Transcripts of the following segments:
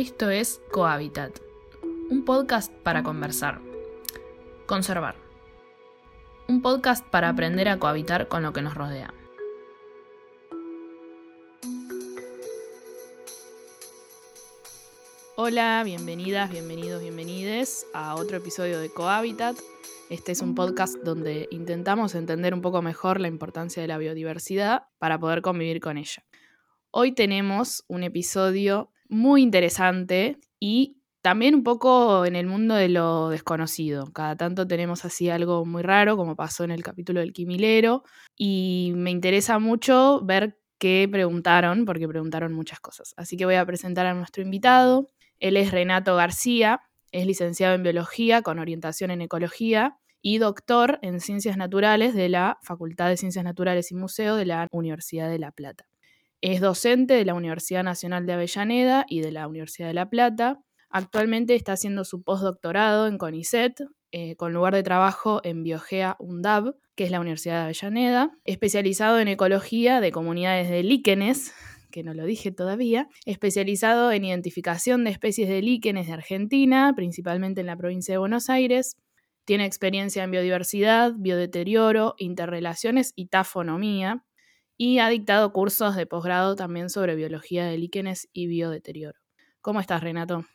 Esto es Cohabitat, un podcast para conversar, conservar, un podcast para aprender a cohabitar con lo que nos rodea. Hola, bienvenidas, bienvenidos, bienvenides a otro episodio de Cohabitat. Este es un podcast donde intentamos entender un poco mejor la importancia de la biodiversidad para poder convivir con ella. Hoy tenemos un episodio muy interesante y también un poco en el mundo de lo desconocido. Cada tanto tenemos así algo muy raro, como pasó en el capítulo del Quimilero, y me interesa mucho ver qué preguntaron, porque preguntaron muchas cosas. Así que voy a presentar a nuestro invitado. Él es Renato García, es licenciado en Biología con orientación en Ecología y doctor en Ciencias Naturales de la Facultad de Ciencias Naturales y Museo de la Universidad de La Plata. Es docente de la Universidad Nacional de Avellaneda y de la Universidad de La Plata. Actualmente está haciendo su postdoctorado en CONICET, eh, con lugar de trabajo en Biogea UNDAB, que es la Universidad de Avellaneda, especializado en ecología de comunidades de líquenes, que no lo dije todavía, especializado en identificación de especies de líquenes de Argentina, principalmente en la provincia de Buenos Aires. Tiene experiencia en biodiversidad, biodeterioro, interrelaciones y tafonomía y ha dictado cursos de posgrado también sobre biología de líquenes y biodeterioro. ¿Cómo estás, Renato?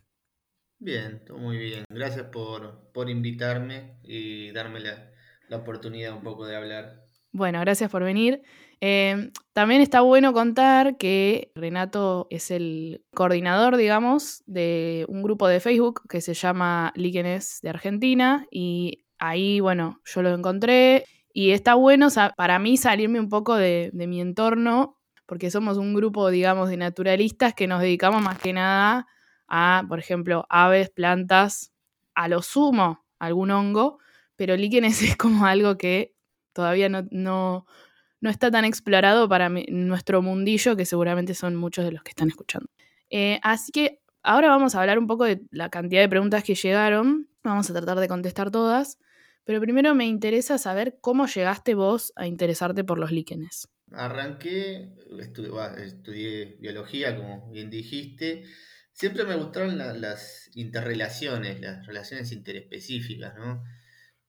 Bien, todo muy bien. Gracias por, por invitarme y darme la, la, oportunidad un poco de hablar. Bueno, gracias por venir. Eh, también está bueno contar que Renato es el coordinador, digamos, de un grupo de Facebook que se llama Líquenes de Argentina y ahí, bueno, yo lo encontré y está bueno para mí salirme un poco de, mi entorno, porque somos un grupo, digamos, de naturalistas que nos dedicamos más que nada a, por ejemplo, aves, plantas, a lo sumo, algún hongo, pero líquenes es como algo que todavía no, no, está tan explorado para nuestro mundillo, que seguramente son muchos de los que están escuchando. Eh, así que ahora vamos a hablar un poco de la cantidad de preguntas que llegaron. Vamos a tratar de contestar todas. Pero primero me interesa saber cómo llegaste vos a interesarte por los líquenes. Arranqué, estudié, biología, como bien dijiste. Siempre me gustaron las interrelaciones, las relaciones interespecíficas, ¿no?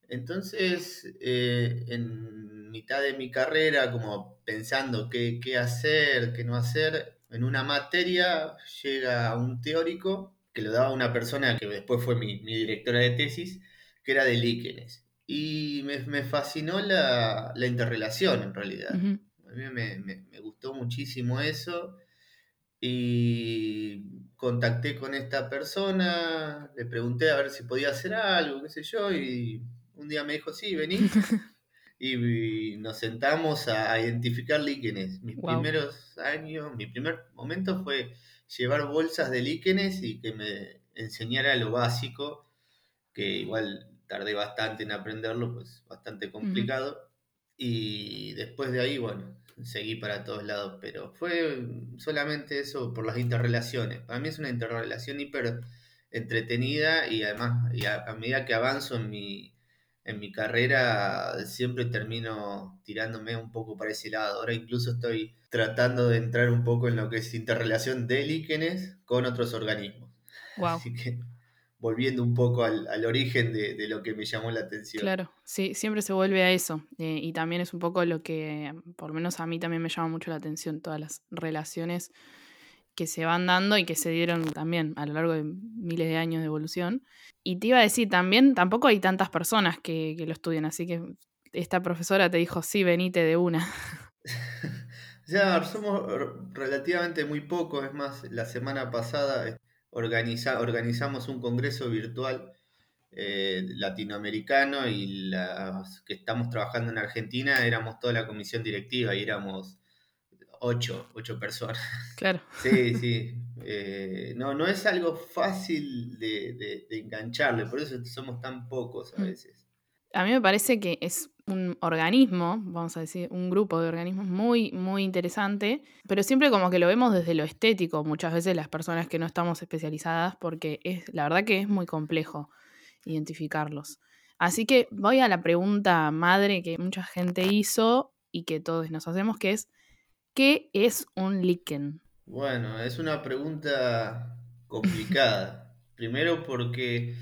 Entonces, eh, en mitad de mi carrera, como pensando qué, hacer, qué no hacer, en una materia llega un teórico que lo daba una persona que después fue mi directora de tesis, que era de líquenes. Y me, fascinó la, interrelación en realidad. A mí me, gustó muchísimo eso. Y contacté con esta persona, le pregunté a ver si podía hacer algo, qué sé yo, y un día me dijo, sí, vení. y, nos sentamos a, identificar líquenes. Mis primeros años, mi primer momento fue llevar bolsas de líquenes y que me enseñara lo básico, que igual tardé bastante en aprenderlo, pues bastante complicado. Y después de ahí, bueno, seguí para todos lados, pero fue solamente eso por las interrelaciones. Para mí es una interrelación hiper entretenida y además y a, medida que avanzo en mi, en mi carrera siempre termino tirándome un poco para ese lado. Ahora incluso estoy tratando de entrar un poco en lo que es interrelación de líquenes con otros organismos. Wow. Así que volviendo un poco al, origen de, lo que me llamó la atención. Claro, sí, siempre se vuelve a eso. Eh, y también es un poco lo que, por lo menos a mí también me llama mucho la atención, todas las relaciones que se van dando y que se dieron también a lo largo de miles de años de evolución. Y te iba a decir, también tampoco hay tantas personas que, que lo estudian, así que esta profesora te dijo, sí, venite de una. ya, somos relativamente muy pocos, es más, la semana pasada organizamos un congreso virtual eh, latinoamericano y las que estamos trabajando en Argentina éramos toda la comisión directiva y éramos ocho, ocho personas. Claro. Sí, sí. Eh, no, no es algo fácil de, de engancharle, por eso somos tan pocos a mm. veces a mí me parece que es un organismo, vamos a decir, un grupo de organismos muy, muy interesante, pero siempre como que lo vemos desde lo estético, muchas veces las personas que no estamos especializadas, porque es, la verdad que es muy complejo identificarlos. Así que voy a la pregunta madre que mucha gente hizo y que todos nos hacemos, que es, ¿qué es un líquen? Bueno, es una pregunta complicada. Primero porque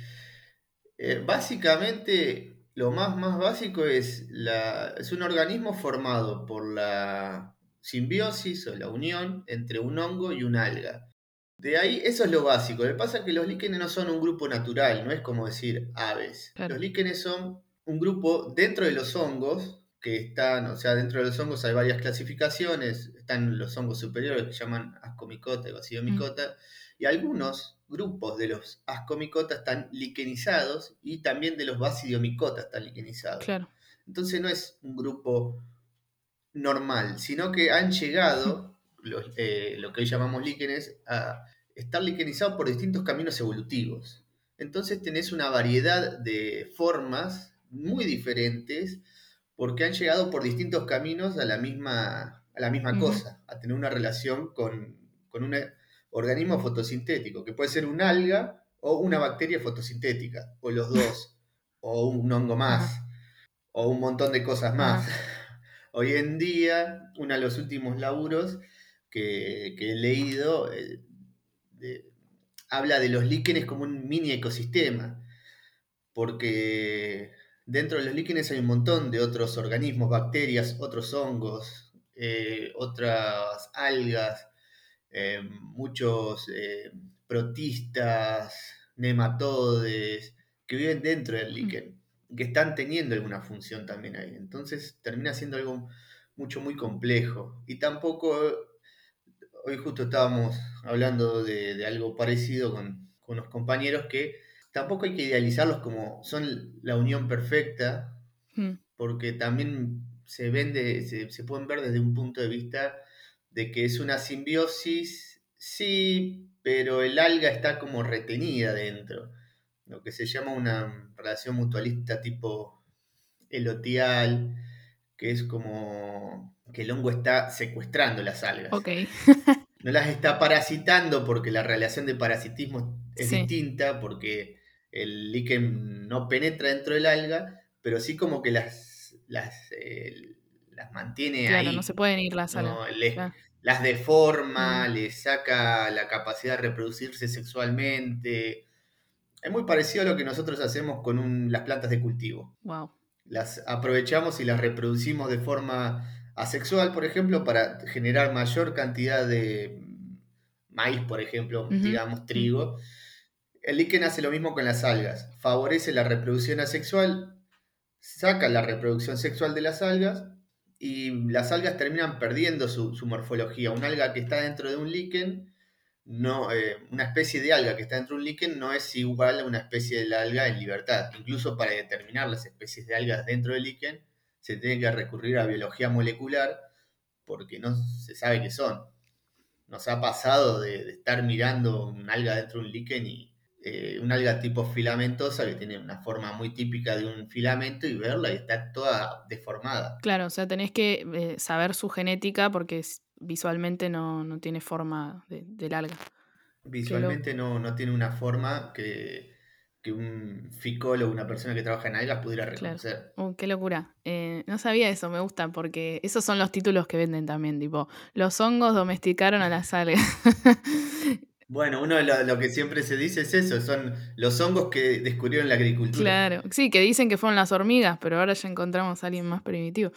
eh, básicamente lo más, más básico es, la, es un organismo formado por la simbiosis o la unión entre un hongo y un alga. De ahí, eso es lo básico. Lo que pasa es que los líquenes no son un grupo natural, no es como decir aves. Los líquenes son un grupo dentro de los hongos que están, o sea, dentro de los hongos hay varias clasificaciones, están los hongos superiores que se llaman ascomicota y bacidomicota, mm. y algunos grupos de los ascomicota están liquenizados y también de los bacidiomicota están liquenizados. Entonces no es un grupo normal, sino que han llegado, eh, lo que hoy llamamos líquenes, a estar liquenizados por distintos caminos evolutivos. Entonces tenés una variedad de formas muy diferentes porque han llegado por distintos caminos a la misma, a la misma cosa, a tener una relación con, un organismo fotosintético, que puede ser un alga o una bacteria fotosintética, o los dos, o un hongo más, o un montón de cosas más. Hoy en día, uno de los últimos laburos que, he leído eh, habla de los líquenes como un mini ecosistema, porque Dentro de los líquenes hay un montón de otros organismos, bacterias, otros hongos, eh, otras algas, eh, muchos eh, protistas, nematodes, que viven dentro del mm. líquen, que están teniendo alguna función también ahí. Entonces termina siendo algo mucho, muy complejo. Y tampoco, hoy justo estábamos hablando de, algo parecido con, con unos compañeros que tampoco hay que idealizarlos como son la unión perfecta, hmm. porque también se, vende, se, pueden ver desde un punto de vista de que es una simbiosis, sí, pero el alga está como retenida dentro, lo que se llama una relación mutualista tipo elotial, que es como que el hongo está secuestrando las algas. no las está parasitando porque la relación de parasitismo es distinta, porque el líquen no penetra dentro del alga, pero sí como que las, las, eh, las mantiene claro, ahí. no se pueden ir las algas. Las deforma, mm. les saca la capacidad de reproducirse sexualmente. Es muy parecido a lo que nosotros hacemos con las plantas de cultivo. Wow. Las aprovechamos y las reproducimos de forma asexual, por ejemplo, para generar mayor cantidad de maíz, por ejemplo, digamos, trigo. El líquen hace lo mismo con las algas. Favorece la reproducción asexual, saca la reproducción sexual de las algas y las algas terminan perdiendo su, morfología. Una alga que está dentro de un líquen, no, eh, una especie de alga que está dentro de un líquen no es igual a una especie de alga en libertad. Incluso para determinar las especies de algas dentro del líquen se tiene que recurrir a biología molecular porque no se sabe qué son. Nos ha pasado de, estar mirando un alga dentro de un líquen y eh, una alga tipo filamentosa que tiene una forma muy típica de un filamento y verla y está toda deformada. Claro, o sea, tenés que eh, saber su genética porque visualmente no, tiene forma de, del alga. Visualmente no, tiene una forma que, un ficólogo, una persona que trabaja en algas pudiera reconocer. Uh, qué locura. Eh, no sabía eso, me gusta, porque esos son los títulos que venden también, tipo, los hongos domesticaron a las algas. Bueno, uno de lo, que siempre se dice es eso, son los hongos que descubrieron la agricultura. Claro, sí, que dicen que fueron las hormigas, pero ahora ya encontramos a alguien más primitivo.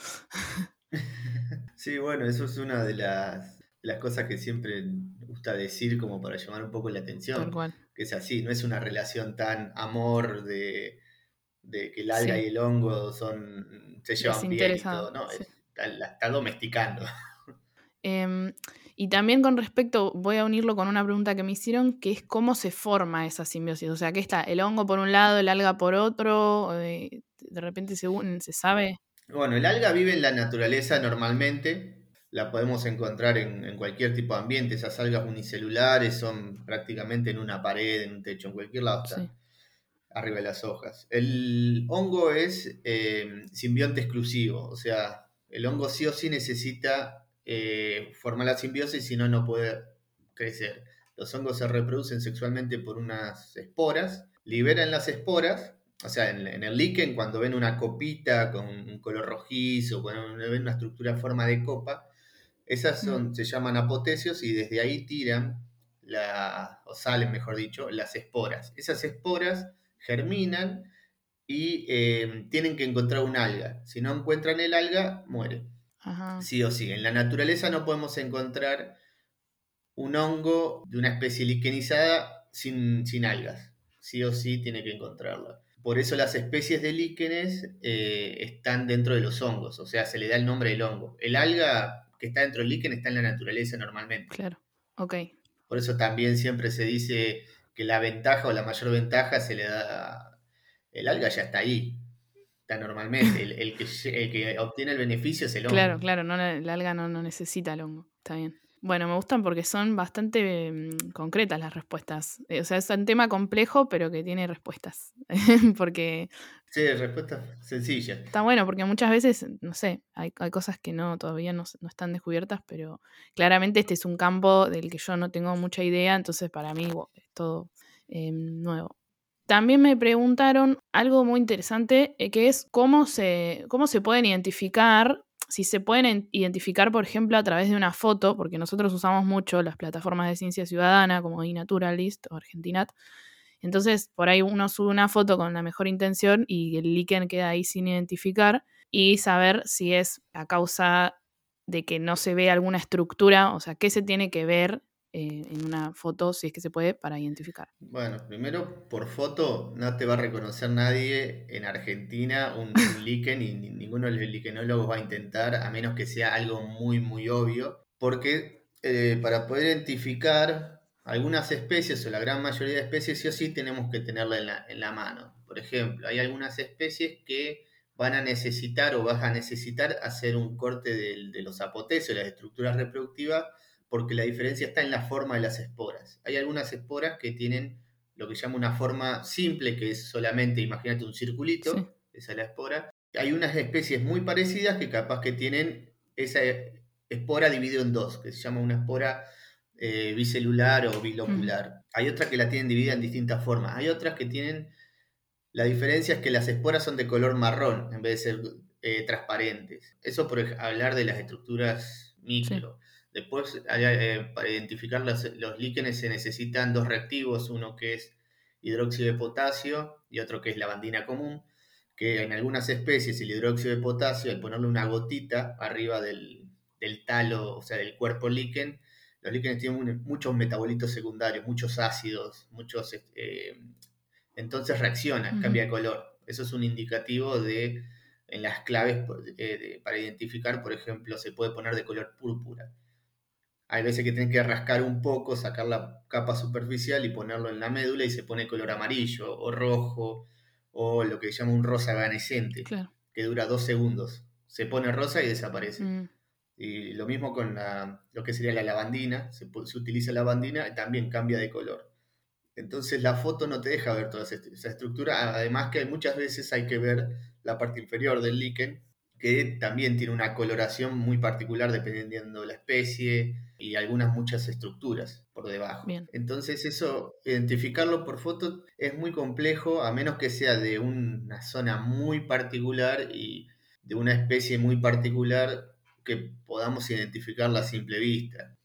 sí, bueno, eso es una de las, las cosas que siempre gusta decir como para llamar un poco la atención. Tal cual. Que es así, no es una relación tan amor de, que el alga y el hongo son se llevan bien y todo, no, la está domesticando. Eh, y también con respecto, voy a unirlo con una pregunta que me hicieron, que es cómo se forma esa simbiosis. O sea, ¿qué está? ¿El hongo por un lado, el alga por otro? Eh, ¿De repente se, se sabe? Bueno, el alga vive en la naturaleza normalmente. La podemos encontrar en, cualquier tipo de ambiente. Esas algas unicelulares son prácticamente en una pared, en un techo, en cualquier lado están. Arriba de las hojas. El hongo es eh, simbionte exclusivo. O sea, el hongo sí o sí necesita eh, forma la simbiosis, si no, no puede crecer. Los hongos se reproducen sexualmente por unas esporas, liberan las esporas, o sea, en, el líquen, cuando ven una copita con un color rojizo, cuando ven una estructura en forma de copa, esas son, se llaman apotecios y desde ahí tiran la, o salen, mejor dicho, las esporas. Esas esporas germinan y eh, tienen que encontrar un alga. Si no encuentran el alga, Sí o sí. En la naturaleza no podemos encontrar un hongo de una especie liquenizada sin, sin algas. Sí o sí tiene que encontrarla. Por eso las especies de líquenes eh, están dentro de los hongos, o sea, se le da el nombre del hongo. El alga que está dentro del líquen está en la naturaleza normalmente. Claro, ok. Por eso también siempre se dice que la ventaja o la mayor ventaja se le da... El alga ya está ahí, normalmente. El, que, obtiene el beneficio es el hongo. Claro, claro, no, el alga no, no necesita el hongo, está bien. Bueno, me gustan porque son bastante mm, concretas las respuestas. Eh, o sea, es un tema complejo, pero que tiene respuestas. porque. Sí, respuestas sencillas. Está bueno, porque muchas veces, no sé, hay, cosas que no, todavía no, están descubiertas, pero claramente este es un campo del que yo no tengo mucha idea, entonces para mí es todo em, nuevo. También me preguntaron algo muy interesante, eh, que es cómo se, cómo se pueden identificar si se pueden identificar, por ejemplo, a través de una foto, porque nosotros usamos mucho las plataformas de ciencia ciudadana como iNaturalist o Argentinat, entonces por ahí uno sube una foto con la mejor intención y el líquen queda ahí sin identificar y saber si es a causa de que no se ve alguna estructura, o sea, qué se tiene que ver eh, en una foto, si es que se puede, para identificar? Bueno, primero, por foto no te va a reconocer nadie en Argentina un, líquen y ninguno de los liquenólogos va a intentar, a menos que sea algo muy, muy obvio, porque eh, para poder identificar algunas especies o la gran mayoría de especies, sí o sí tenemos que tenerla en la, en la mano. Por ejemplo, hay algunas especies que van a necesitar o vas a necesitar hacer un corte de, de los apotecios, las estructuras reproductivas, porque la diferencia está en la forma de las esporas. Hay algunas esporas que tienen lo que llama una forma simple, que es solamente, imagínate, un circulito, esa es la espora. Hay unas especies muy parecidas que capaz que tienen esa espora dividida en dos, que se llama una espora eh, bicelular o bilocular. Hay otras que la tienen dividida en distintas formas. Hay otras que tienen... La diferencia es que las esporas son de color marrón en vez de ser eh, transparentes. Eso por hablar de las estructuras micro. Después, eh, para identificar los, líquenes se necesitan dos reactivos, uno que es hidróxido de potasio y otro que es lavandina común, que en algunas especies el hidróxido de potasio, al ponerle una gotita arriba del, talo, o sea, del cuerpo líquen, los líquenes tienen muchos metabolitos secundarios, muchos ácidos, muchos... Eh, entonces reacciona, cambia de color. Eso es un indicativo de, en las claves eh, para identificar, por ejemplo, se puede poner de color púrpura. Hay veces que tienen que rascar un poco, sacar la capa superficial y ponerlo en la médula y se pone color amarillo o rojo o lo que se llama un rosa evanescente, que dura dos segundos. Se pone rosa y desaparece. Mm. Y lo mismo con la, lo que sería la lavandina, se, se, utiliza lavandina y también cambia de color. Entonces la foto no te deja ver toda esa estructura, además que muchas veces hay que ver la parte inferior del líquen, que también tiene una coloración muy particular dependiendo de la especie, y algunas muchas estructuras por debajo. Entonces eso, identificarlo por foto es muy complejo a menos que sea de una zona muy particular y de una especie muy particular que podamos identificarla a simple vista,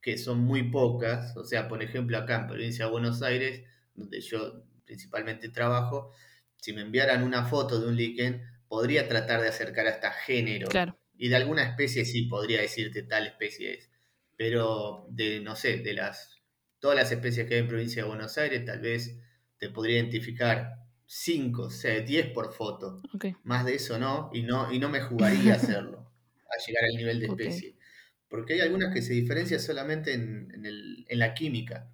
que son muy pocas, o sea, por ejemplo acá en provincia de Buenos Aires, donde yo principalmente trabajo, si me enviaran una foto de un líquen, podría tratar de acercar hasta género. Y de alguna especie sí podría decirte tal especie es pero de, no sé, de las todas las especies que hay en provincia de Buenos Aires, tal vez te podría identificar 5, o sea, 10 por foto. Más de eso no, y no, y no me jugaría hacerlo, a llegar al nivel de especie. Porque hay algunas que se diferencian solamente en, en, la química.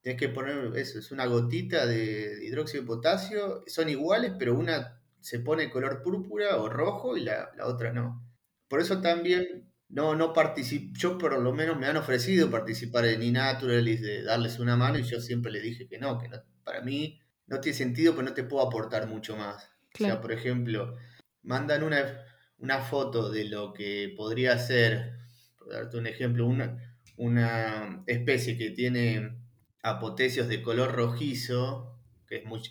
Tienes que poner eso, es una gotita de hidróxido de potasio, son iguales, pero una se pone color púrpura o rojo y la, la otra no. Por eso también no, no participo, yo por lo menos me han ofrecido participar en iNaturalist, de darles una mano y yo siempre les dije que no, que para mí no tiene sentido, pero no te puedo aportar mucho más. O sea, por ejemplo, mandan una, una foto de lo que podría ser, por darte un ejemplo, una, una especie que tiene apotecios de color rojizo, que es muy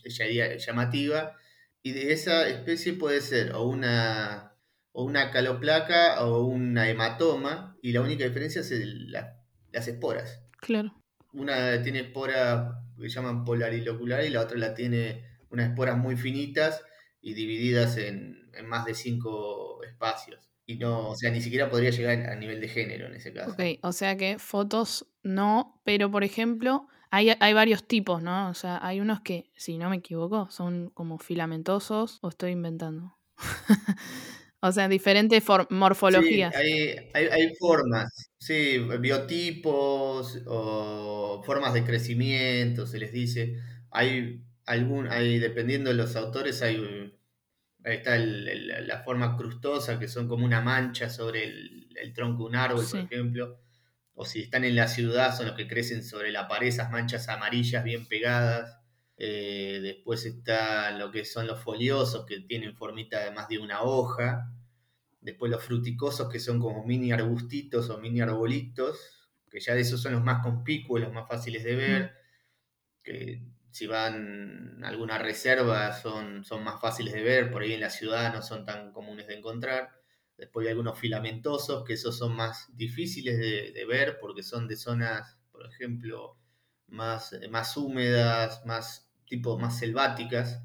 llamativa, y de esa especie puede ser o una o una caloplaca o una hematoma, y la única diferencia es las esporas. Claro. una tiene esporas que llaman polarilocular y la otra la tiene unas esporas muy finitas y divididas en, en más de cinco espacios. Y no, o sea, ni siquiera podría llegar a nivel de género en ese caso. Ok, o sea que fotos no, pero por ejemplo, hay, hay varios tipos, ¿no? O sea, hay unos que, si no me equivoco, son como filamentosos o estoy inventando. o sea, diferentes for- Sí, morfologías. hay, hay, hay formas, sí, biotipos o formas de crecimiento, se les dice. Hay algún, hay, dependiendo de los autores, hay Ahí está el- el- la forma crustosa, que son como una mancha sobre el, el tronco de un árbol, por ejemplo. O si están en la ciudad, son los que crecen sobre la pared, esas manchas amarillas bien pegadas. Eh, después está lo que son los foliosos, que tienen formita de más de una hoja. Después los fruticosos, que son como mini arbustitos o mini arbolitos, que ya de esos son los más conspicuos, los más fáciles de ver que si van a alguna reserva son, son más fáciles de ver, por ahí en la ciudad no son tan comunes de encontrar. Después hay algunos filamentosos, que esos son más difíciles de, de ver porque son de zonas, por ejemplo, más, más húmedas, más tipo más selváticas.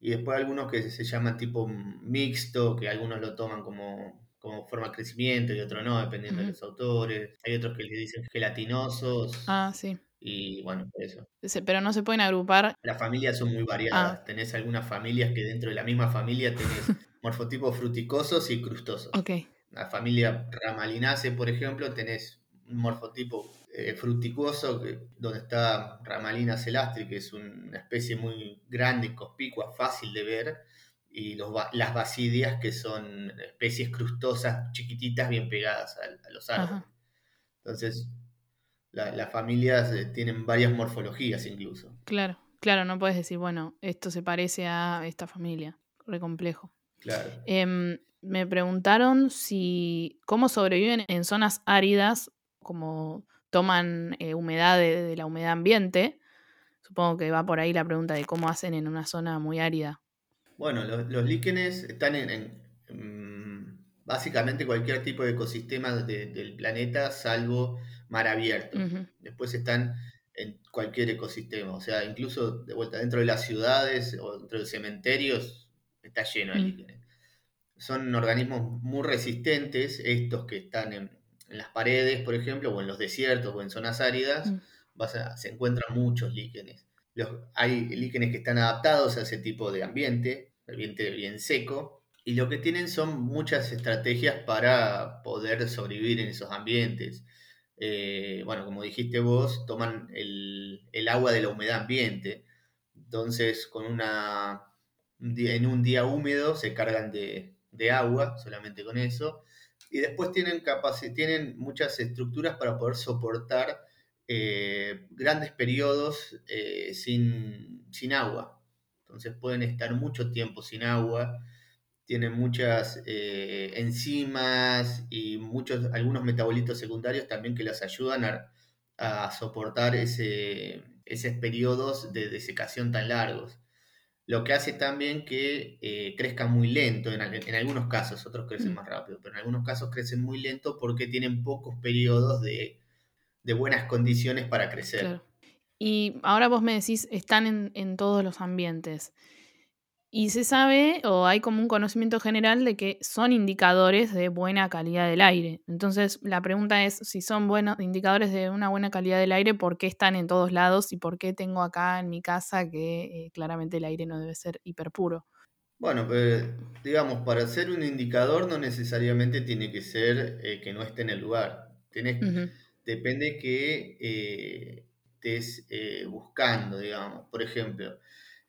Y después algunos que se llaman tipo mixto, que algunos lo toman como, como forma de crecimiento y otros no, dependiendo de los autores. Hay otros que le dicen gelatinosos. Ah, sí. Y bueno, por eso. Pero no se pueden agrupar. Las familias son muy variadas. Ah, Tenés algunas familias que dentro de la misma familia tenés morfotipos fruticosos y crustosos. ok. La familia Ramalinaceae, por ejemplo, tenés un morfotipo eh, fruticoso que, donde está Ramalina celastri, que es una especie muy grande, conspicua, fácil de ver, y los, las basidias, que son especies crustosas, chiquititas, bien pegadas a, a los árboles. Ajá. Entonces, la- las familias eh, tienen varias morfologías incluso. Claro, claro, no puedes decir, bueno, esto se parece a esta familia. Re complejo. Claro. Em, me preguntaron si cómo sobreviven en zonas áridas, como toman eh, humedad de, de la humedad ambiente. Supongo que va por ahí la pregunta de cómo hacen en una zona muy árida. Bueno, los, los líquenes están en, en, mm, básicamente cualquier tipo de ecosistema de- del planeta, salvo mar abierto. Después están en cualquier ecosistema, o sea, incluso de vuelta dentro de las ciudades o dentro de cementerios está lleno de mm, líquenes. Son organismos muy resistentes, estos que están en, en las paredes, por ejemplo, o en los desiertos o en zonas áridas, mm, vas a- se encuentran muchos líquenes. Los, hay líquenes que están adaptados a ese tipo de ambiente, ambiente bien seco, y lo que tienen son muchas estrategias para poder sobrevivir en esos ambientes. Eh, bueno, como dijiste vos, toman el, el agua de la humedad ambiente. Entonces, con una, en un día húmedo se cargan de, de agua, solamente con eso. Y después tienen, tienen muchas estructuras para poder soportar eh, grandes periodos eh, sin, sin agua. Entonces pueden estar mucho tiempo sin agua, tienen muchas eh, enzimas y muchos, algunos metabolitos secundarios también que las ayudan a, a soportar ese, esos periodos de desecación tan largos. Lo que hace también que eh, crezcan muy lento en, en algunos casos, otros crecen mm, más rápido, pero en algunos casos crecen muy lento porque tienen pocos periodos de, de buenas condiciones para crecer. claro. Y ahora vos me decís, están en, en todos los ambientes. Y se sabe, o hay como un conocimiento general de que son indicadores de buena calidad del aire. Entonces, la pregunta es, si son buenos indicadores de una buena calidad del aire, ¿por qué están en todos lados? ¿Y por qué tengo acá en mi casa que eh, claramente el aire no debe ser hiperpuro? Bueno, pues, digamos, para ser un indicador no necesariamente tiene que ser eh, que no esté en el lugar. Tenés, depende que eh, estés eh, buscando, digamos. Por ejemplo,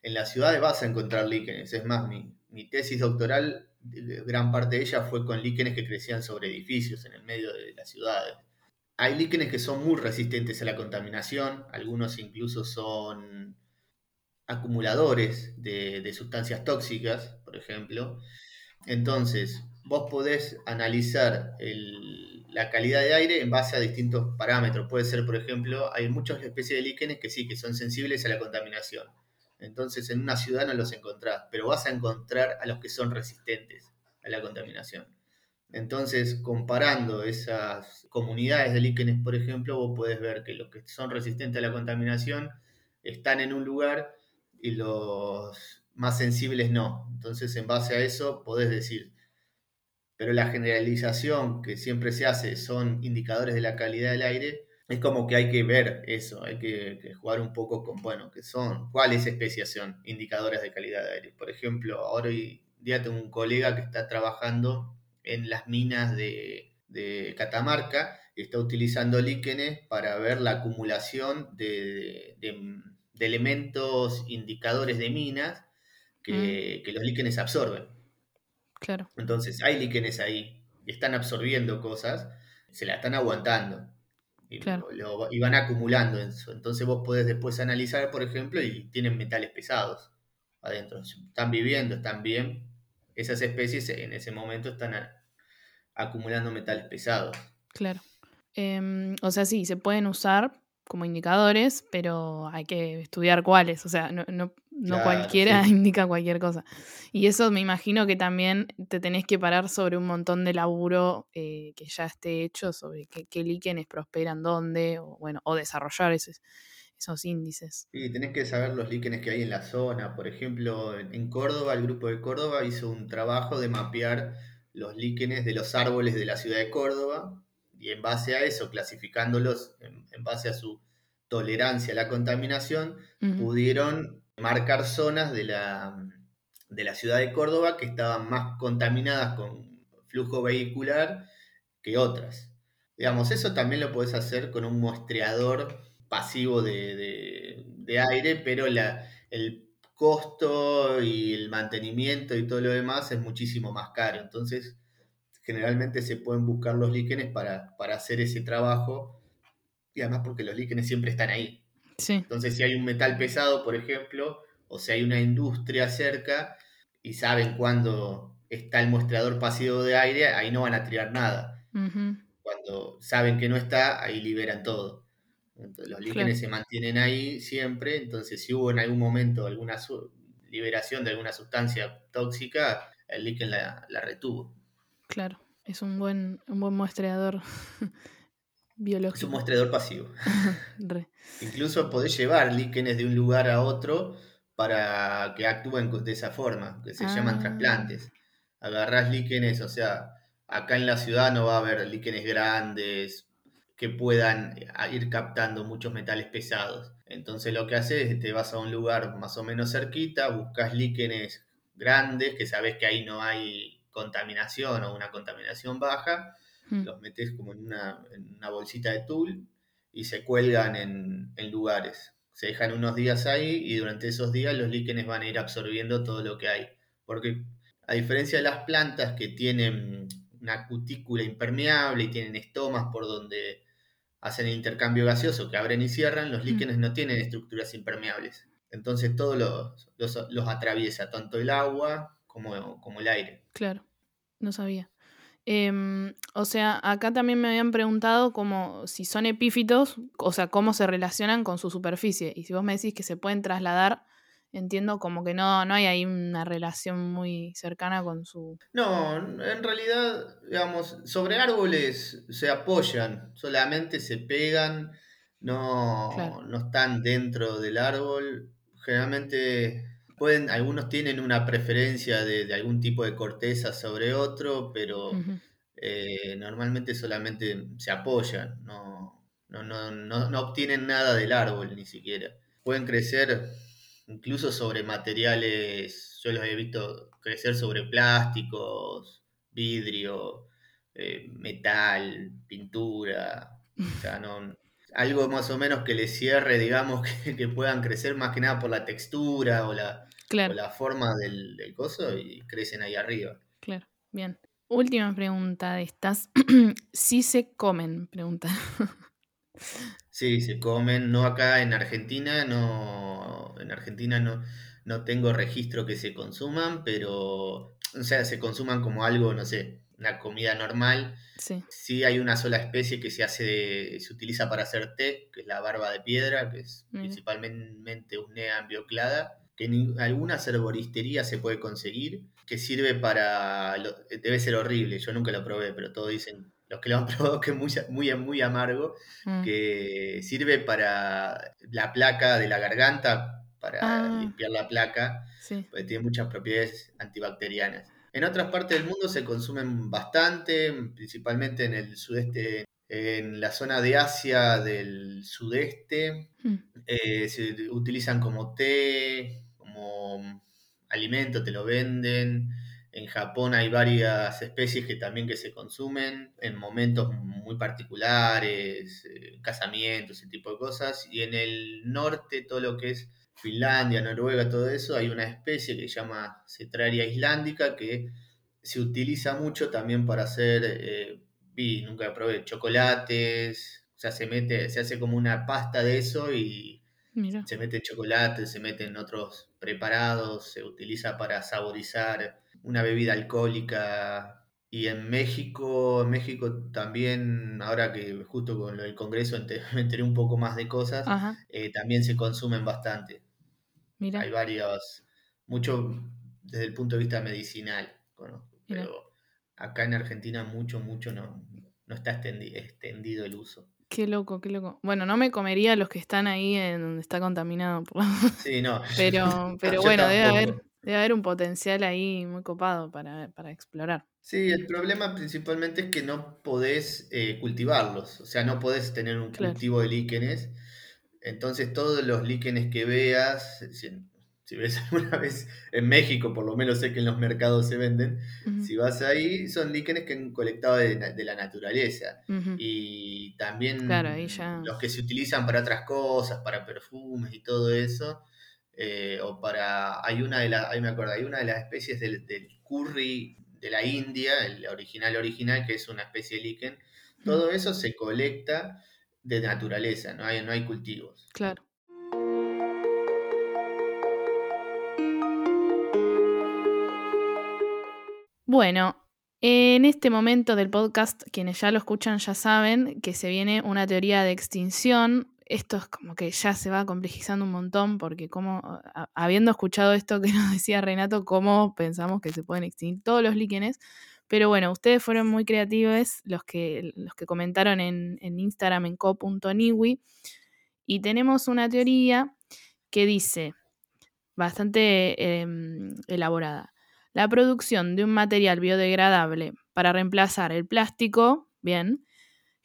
en las ciudades vas a encontrar líquenes. Es más, mi, tesis doctoral, gran parte de ella fue con líquenes que crecían sobre edificios en el medio de las ciudades. Hay líquenes que son muy resistentes a la contaminación, algunos incluso son acumuladores de, sustancias tóxicas, por ejemplo. Entonces, vos podés analizar la calidad de aire en base a distintos parámetros. Puede ser, por ejemplo, hay muchas especies de líquenes que sí, que son sensibles a la contaminación. Entonces, en una ciudad no los encontrás, pero vas a encontrar a los que son resistentes a la contaminación. Entonces, comparando esas comunidades de líquenes, por ejemplo, vos podés ver que los que son resistentes a la contaminación están en un lugar y los más sensibles no. Entonces, en base a eso, podés decir, pero la generalización que siempre se hace son indicadores de la calidad del aire, es como que hay que ver eso, hay que, jugar un poco con, bueno, que son, cuáles especies son indicadores de calidad de aire. Por ejemplo, ahora hoy día tengo un colega que está trabajando en las minas de, Catamarca y está utilizando líquenes para ver la acumulación de, elementos indicadores de minas que, mm. que los líquenes absorben. Claro. Entonces, hay líquenes ahí, están absorbiendo cosas, se la están aguantando. Y, van acumulando eso. Entonces vos podés después analizar, por ejemplo, y tienen metales pesados adentro. Están viviendo, están bien. Esas especies en ese momento están acumulando metales pesados. Claro. Em, o sea, sí, se pueden usar como indicadores, pero hay que estudiar cuáles. O sea, no, no, cualquiera indica cualquier cosa. Y eso me imagino que también te tenés que parar sobre un montón de laburo eh, que ya esté hecho sobre qué, qué, líquenes prosperan dónde, o bueno, o desarrollar esos, esos índices. Sí, tenés que saber los líquenes que hay en la zona. Por ejemplo, en Córdoba, el grupo de Córdoba hizo un trabajo de mapear los líquenes de los árboles de la ciudad de Córdoba y en base a eso, clasificándolos en, base a su tolerancia a la contaminación, pudieron marcar zonas de la, de la ciudad de Córdoba que estaban más contaminadas con flujo vehicular que otras. Digamos, eso también lo puedes hacer con un muestreador pasivo de, aire, pero el costo y el mantenimiento y todo lo demás es muchísimo más caro. Entonces, generalmente se pueden buscar los líquenes para, hacer ese trabajo y además porque los líquenes siempre están ahí. Entonces, si hay un metal pesado, por ejemplo, o si hay una industria cerca y saben cuándo está el muestrador pasivo de aire, ahí no van a tirar nada. Cuando saben que no está, ahí liberan todo. Entonces, los líquenes se mantienen ahí siempre, entonces si hubo en algún momento alguna liberación de alguna sustancia tóxica, el líquen la retuvo. Claro, es un buen, un buen muestreador biológico. Es un muestreador pasivo. Incluso podés llevar líquenes de un lugar a otro para que actúen de esa forma, que se llaman ah. trasplantes. Agarrás líquenes, o sea, acá en la ciudad no va a haber líquenes grandes que puedan eh, ir captando muchos metales pesados. Entonces lo que haces es te vas a un lugar más o menos cerquita, buscas líquenes grandes, que sabes que ahí no hay contaminación o una contaminación baja, hmm. los metes como en una, bolsita de tul y se cuelgan en, lugares. Se dejan unos días ahí y durante esos días los líquenes van a ir absorbiendo todo lo que hay. Porque a diferencia de las plantas que tienen una cutícula impermeable y tienen estomas por donde hacen el intercambio gaseoso que abren y cierran, los hmm. líquenes no tienen estructuras impermeables. Entonces todo los, los atraviesa, tanto el agua como, el aire. Claro, no sabía. Em, o sea, acá también me habían preguntado como si son epífitos, o sea, cómo se relacionan con su superficie. Y si vos me decís que se pueden trasladar, entiendo como que no, no hay ahí una relación muy cercana con su... No, en realidad, digamos, sobre árboles se apoyan, solamente se pegan, no, no están dentro del árbol. Generalmente Pueden, algunos tienen una preferencia de, algún tipo de corteza sobre otro, pero eh, normalmente solamente se apoyan, no, no, no, no, obtienen nada del árbol ni siquiera. Pueden crecer incluso sobre materiales, yo los he visto crecer sobre plásticos, vidrio, eh, metal, pintura, o sea, no, algo más o menos que les cierre, digamos, que, puedan crecer más que nada por la textura o la, la forma del, coso y crecen ahí arriba. Claro, bien. Última pregunta de estas. ¿Sí se comen? Pregunta. sí, se comen. No acá en Argentina, no. En Argentina no, no tengo registro que se consuman, pero. O sea, se consuman como algo, no sé, una comida normal. Sí. sí. hay una sola especie que se hace, se utiliza para hacer té, que es la barba de piedra, que es principalmente un ambioclada, que en algunas herboristerías se puede conseguir, que sirve para... lo- debe ser horrible, yo nunca lo probé, pero todos dicen, los que lo han probado, que es muy, muy, muy amargo, Mm. que sirve para la placa de la garganta, para Ah. limpiar la placa, Sí. porque tiene muchas propiedades antibacterianas. En otras partes del mundo se consumen bastante, principalmente en el sudeste, en la zona de Asia del sudeste, Mm. eh, se utilizan como té, como alimento, te lo venden. En Japón hay varias especies que también que se consumen en momentos muy particulares, eh, casamientos, ese tipo de cosas. Y en el norte, todo lo que es Finlandia, Noruega, todo eso, hay una especie que se llama Cetraria islandica que se utiliza mucho también para hacer, eh, vi, nunca probé, chocolates, o sea, se mete, se hace como una pasta de eso y Mira. se mete chocolate, se meten otros preparados, se utiliza para saborizar una bebida alcohólica. Y en México, en México también, ahora que justo con lo del Congreso me enteré un poco más de cosas, eh, también se consumen bastante. Mira. Hay varios, mucho desde el punto de vista medicinal, conozco, Mira. pero acá en Argentina mucho, mucho no, no está extendi- extendido el uso. Qué loco, qué loco. Bueno, no me comería los que están ahí en donde está contaminado. por Sí, no. Pero, pero bueno, debe haber, debe haber un potencial ahí muy copado para, para explorar. Sí, el problema principalmente es que no podés eh, cultivarlos, o sea, no podés tener un Claro. cultivo de líquenes. Entonces, todos los líquenes que veas, si, si ves alguna vez en México, por lo menos sé que en los mercados se venden, si vas ahí, son líquenes que han colectado de, la naturaleza. Y también Claro, ahí ya- los que se utilizan para otras cosas, para perfumes y todo eso. eh, o para. Hay una de las. Ahí me acuerdo, hay una de las especies del, del curry de la India, el original original, que es una especie de líquen. Todo eso se colecta de naturaleza, no hay, no hay cultivos. Claro. Bueno, en este momento del podcast, quienes ya lo escuchan ya saben que se viene una teoría de extinción. Esto es como que ya se va complejizando un montón porque como, habiendo escuchado esto que nos decía Renato, cómo pensamos que se pueden extinguir todos los líquenes. Pero bueno, ustedes fueron muy creativos los que, los que comentaron en, en Instagram en co.niwi. Y tenemos una teoría que dice, bastante em, elaborada, la producción de un material biodegradable para reemplazar el plástico, bien,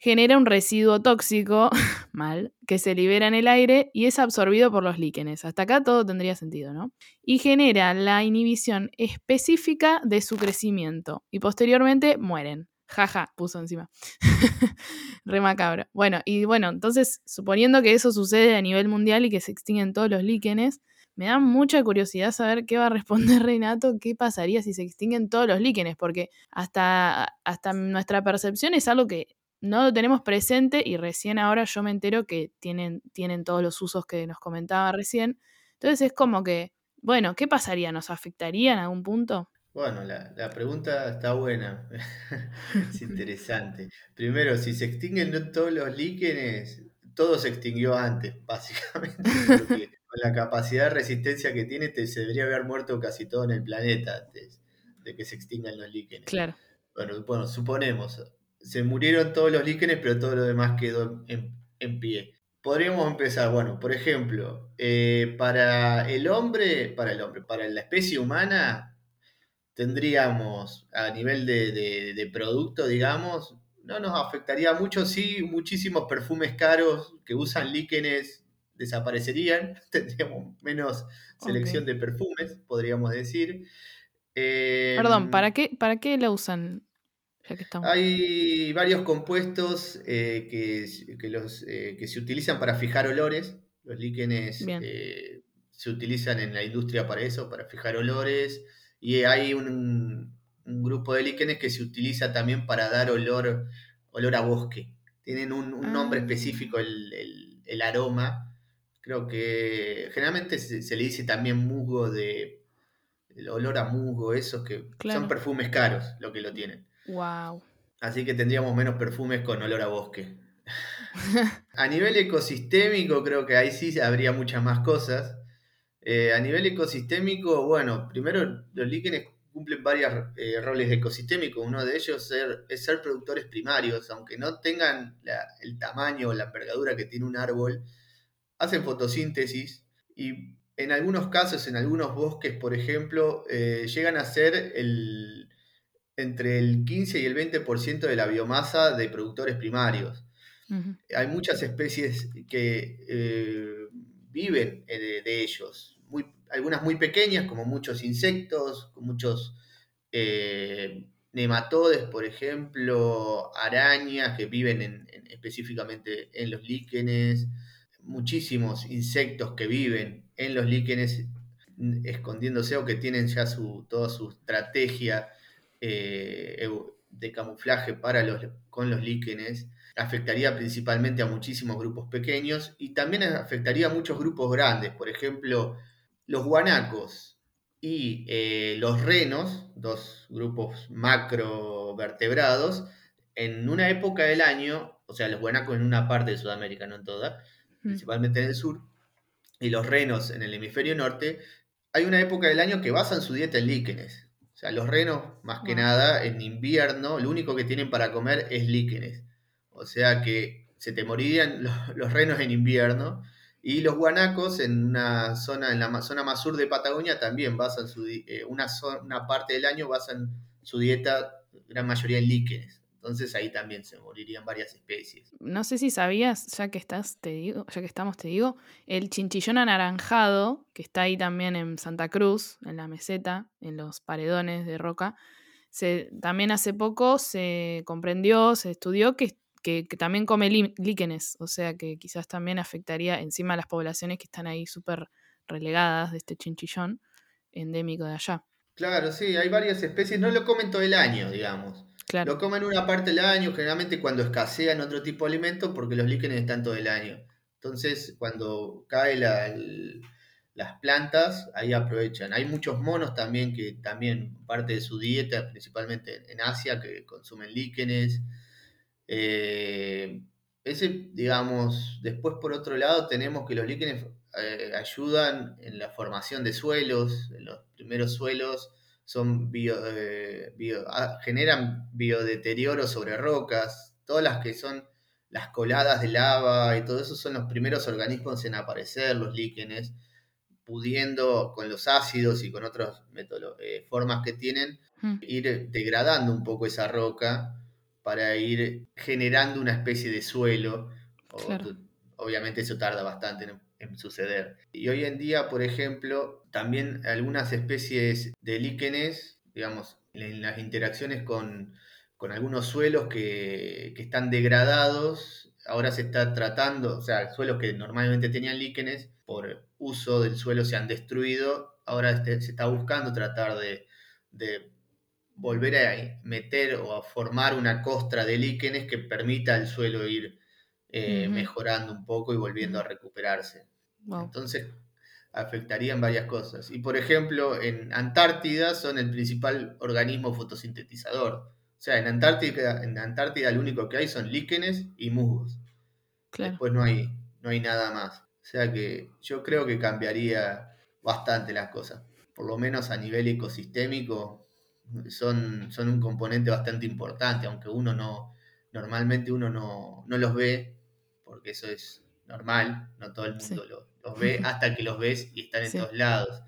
genera un residuo tóxico, mal, que se libera en el aire y es absorbido por los líquenes. Hasta acá todo tendría sentido, ¿no? Y genera la inhibición específica de su crecimiento y posteriormente mueren. Jaja, puso encima. Re macabro. Bueno, y bueno, entonces, suponiendo que eso sucede a nivel mundial y que se extinguen todos los líquenes, me da mucha curiosidad saber qué va a responder Renato, qué pasaría si se extinguen todos los líquenes, porque hasta, hasta nuestra percepción es algo que no lo tenemos presente y recién ahora yo me entero que tienen, tienen todos los usos que nos comentaba recién. Entonces es como que, bueno, ¿qué pasaría? ¿Nos afectaría en algún punto? Bueno, la, la pregunta está buena, es interesante. Primero, si se extinguen todos los líquenes, todo se extinguió antes, básicamente, porque con la capacidad de resistencia que tiene, te, se debería haber muerto casi todo en el planeta antes de que se extingan los líquenes. Claro. Bueno, bueno, suponemos, se murieron todos los líquenes, pero todo lo demás quedó en, en pie. Podríamos empezar, bueno, por ejemplo, eh, para el hombre, para el hombre, para la especie humana, tendríamos a nivel de, de- de producto, digamos, no nos afectaría mucho, sí, muchísimos perfumes caros que usan líquenes desaparecerían, tendríamos menos selección de perfumes, podríamos decir. Eh, Perdón, ¿para qué, ¿para qué la usan? Ya que estamos. hay varios compuestos eh, que, que los, eh, que se utilizan para fijar olores. Los líquenes eh, se utilizan en la industria para eso, para fijar olores. Y hay un, un grupo de líquenes que se utiliza también para dar olor, olor a bosque. Tienen un, un nombre Ah. específico el, el- el aroma. Creo que generalmente se, se le dice también musgo de... El olor a musgo, esos que Claro. son perfumes caros lo que lo tienen. Wow. Así que tendríamos menos perfumes con olor a bosque. A nivel ecosistémico, creo que ahí sí habría muchas más cosas. Eh, a nivel ecosistémico, bueno, primero los líquenes cumplen varios eh, roles ecosistémicos. Uno de ellos es ser productores primarios, aunque no tengan el tamaño o la envergadura que tiene un árbol, hacen fotosíntesis y en algunos casos, en algunos bosques, por ejemplo, eh, llegan a ser el, entre el 15 y el 20% de la biomasa de productores primarios. Hay muchas especies que eh, viven de, de ellos, muy, algunas muy pequeñas, como muchos insectos, muchos eh, nematodes, por ejemplo, arañas que viven específicamente en los líquenes, muchísimos insectos que viven en los líquenes escondiéndose o que tienen ya su, toda su estrategia eh, de camuflaje para los, con los líquenes, afectaría principalmente a muchísimos grupos pequeños y también afectaría a muchos grupos grandes, por ejemplo, los guanacos y eh, los renos, dos grupos macrovertebrados, en una época del año, o sea, los guanacos en una parte de Sudamérica, no en toda, mm. principalmente en el sur, y los renos en el hemisferio norte, hay una época del año que basan su dieta en líquenes. O sea, los renos, más que nada, en invierno, lo único que tienen para comer es líquenes. O sea que se te morirían los renos en invierno y los guanacos en una zona, en la zona más sur de Patagonia también basan su, eh, una, una parte del año basan su dieta, gran mayoría en líquenes. Entonces ahí también se morirían varias especies. No sé si sabías, ya que estás, te digo, ya que estamos, te digo, el chinchillón anaranjado, que está ahí también en Santa Cruz, en la meseta, en los paredones de roca, se, también hace poco se comprendió, se estudió que que, también come líquenes, o sea que quizás también afectaría encima a las poblaciones que están ahí súper relegadas de este chinchillón endémico de allá. Claro, sí, hay varias especies, no lo comen todo el año, digamos. Lo comen una parte del año, generalmente cuando escasean otro tipo de alimento, porque los líquenes están todo el año. Entonces, cuando cae las plantas, ahí aprovechan. Hay muchos monos también que también parte de su dieta, principalmente en Asia, que consumen líquenes. Eh, ese, digamos, después por otro lado tenemos que los líquenes eh, ayudan en la formación de suelos, en los primeros suelos son eh, ah, generan biodeterioro sobre rocas, todas las que son las coladas de lava y todo eso son los primeros organismos en aparecer, los líquenes, pudiendo con los ácidos y con otras formas que tienen, hmm. ir degradando un poco esa roca para ir generando una especie de suelo. Obviamente eso tarda bastante en, suceder. Y hoy en día, por ejemplo, también algunas especies de líquenes, digamos, en las interacciones con, algunos suelos que, están degradados, ahora se está tratando, o sea, suelos que normalmente tenían líquenes, por uso del suelo se han destruido, ahora este, se está buscando tratar de volver a meter o a formar una costra de líquenes que permita al suelo ir eh, mejorando un poco y volviendo a recuperarse. Entonces, afectarían varias cosas. Y por ejemplo, en Antártida son el principal organismo fotosintetizador. O sea, en Antártida, en Antártida lo único que hay son líquenes y musgos. Después no hay, no hay nada más. O sea que yo creo que cambiaría bastante las cosas. Por lo menos a nivel ecosistémico, son, son un componente bastante importante, aunque uno no, normalmente uno no, los ve, porque eso es normal, no todo el mundo los ve hasta que los ves y están en todos lados.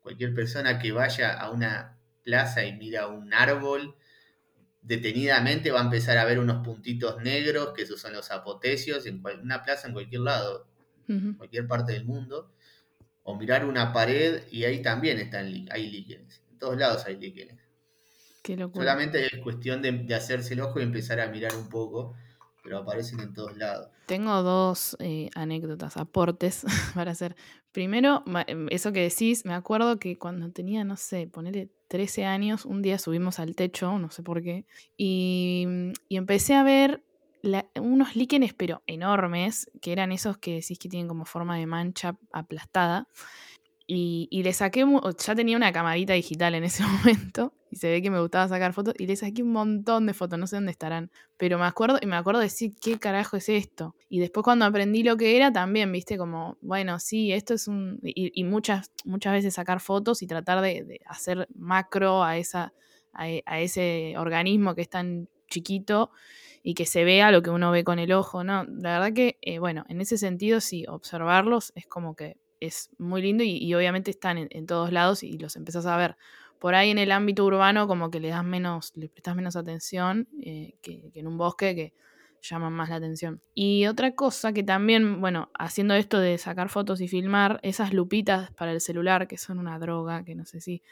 Cualquier persona que vaya a una plaza y mira un árbol, detenidamente va a empezar a ver unos puntitos negros, que esos son los apotecios, en una plaza en cualquier lado, en cualquier parte del mundo, o mirar una pared y ahí también están, hay líquenes, en todos lados hay líquenes. Solamente es cuestión de, hacerse el ojo y empezar a mirar un poco, pero aparecen en todos lados. Tengo dos eh, anécdotas, aportes para hacer. Primero, em, eso que decís, me acuerdo que cuando tenía, no sé, ponerle 13 años, un día subimos al techo, no sé por qué, y, empecé a ver unos líquenes, pero enormes, que eran esos que decís que tienen como forma de mancha aplastada. Y, y, le saqué, ya tenía una camarita digital en ese momento, y se ve que me gustaba sacar fotos y le saqué un montón de fotos, no sé dónde estarán, pero me acuerdo y me acuerdo de decir, ¿qué carajo es esto? Y después cuando aprendí lo que era también, viste, como, bueno, sí, esto es un... Y, muchas, muchas veces sacar fotos y tratar de, hacer macro a, esa, a, ese organismo que es tan chiquito y que se vea lo que uno ve con el ojo, ¿no? La verdad que, eh, bueno, en ese sentido sí, observarlos es como que es muy lindo y, obviamente están en, todos lados y los empezás a ver por ahí en el ámbito urbano como que le das menos, le prestas menos atención eh, que, en un bosque que llaman más la atención. Y otra cosa que también, bueno, haciendo esto de sacar fotos y filmar, esas lupitas para el celular, que son una droga, que no sé si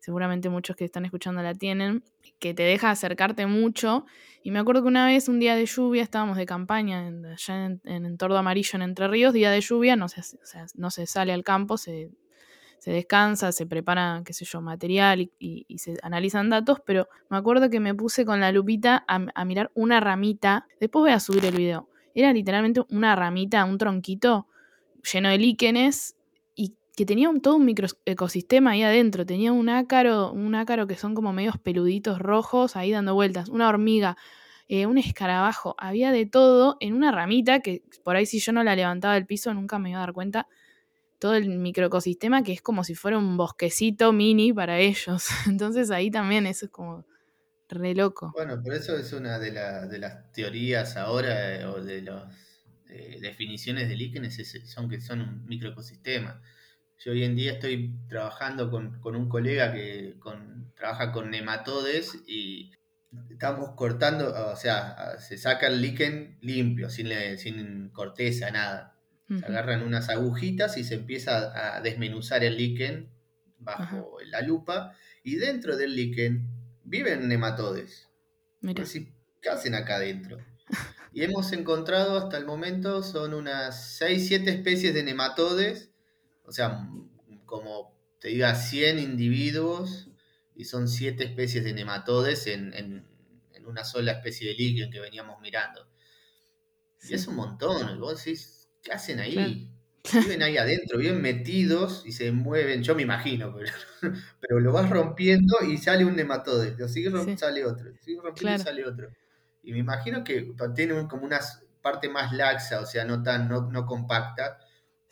seguramente muchos que están escuchando la tienen, que te deja acercarte mucho. Y me acuerdo que una vez, un día de lluvia, estábamos de campaña en, allá en, en Amarillo, en Entre Ríos, día de lluvia, no se, no se sale al campo, se se descansa, se prepara, qué sé yo, material y, se analizan datos, pero me acuerdo que me puse con la lupita a, mirar una ramita, después voy a subir el video, era literalmente una ramita, un tronquito lleno de líquenes que tenía todo un microecosistema ahí adentro, tenía un ácaro, un ácaro que son como medios peluditos rojos ahí dando vueltas, una hormiga, eh, un escarabajo, había de todo en una ramita que por ahí si yo no la levantaba del piso nunca me iba a dar cuenta todo el microecosistema que es como si fuera un bosquecito mini para ellos. Entonces ahí también eso es como re loco. Bueno, por eso es una de, las teorías ahora eh, o de las eh, definiciones de líquenes son que son un microecosistema. Yo hoy en día estoy trabajando con, un colega que trabaja con nematodes y estamos cortando, o sea, se saca el líquen limpio, sin, sin corteza, nada se agarran unas agujitas y se empieza a desmenuzar el líquen bajo la lupa. Y dentro del líquen viven nematodes. Mira. ¿Qué hacen acá adentro? Y hemos encontrado hasta el momento, son unas 6, 7 especies de nematodes. O sea, como te diga, 100 individuos. Y son 7 especies de nematodes en, en, una sola especie de líquen que veníamos mirando. Y es un montón. Vos decís, ¿qué hacen ahí? Viven ahí adentro, bien metidos y se mueven, yo me imagino, pero, pero lo vas rompiendo y sale un nematode, lo sigues rompiendo, sale otro, sigue rompiendo y sale otro. Y me imagino que tiene como una parte más laxa, o sea, no tan, no, no compacta,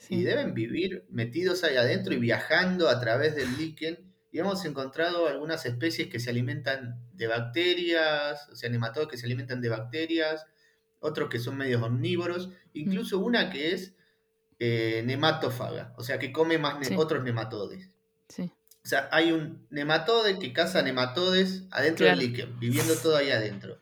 y deben vivir metidos ahí adentro y viajando a través del líquen. Y hemos encontrado algunas especies que se alimentan de bacterias, o sea, nematodes que se alimentan de bacterias, otros que son medios omnívoros, incluso una que es eh, nematófaga, o sea, que come más otros nematodes. O sea, hay un nematode que caza nematodes adentro del líquen, viviendo todo ahí adentro.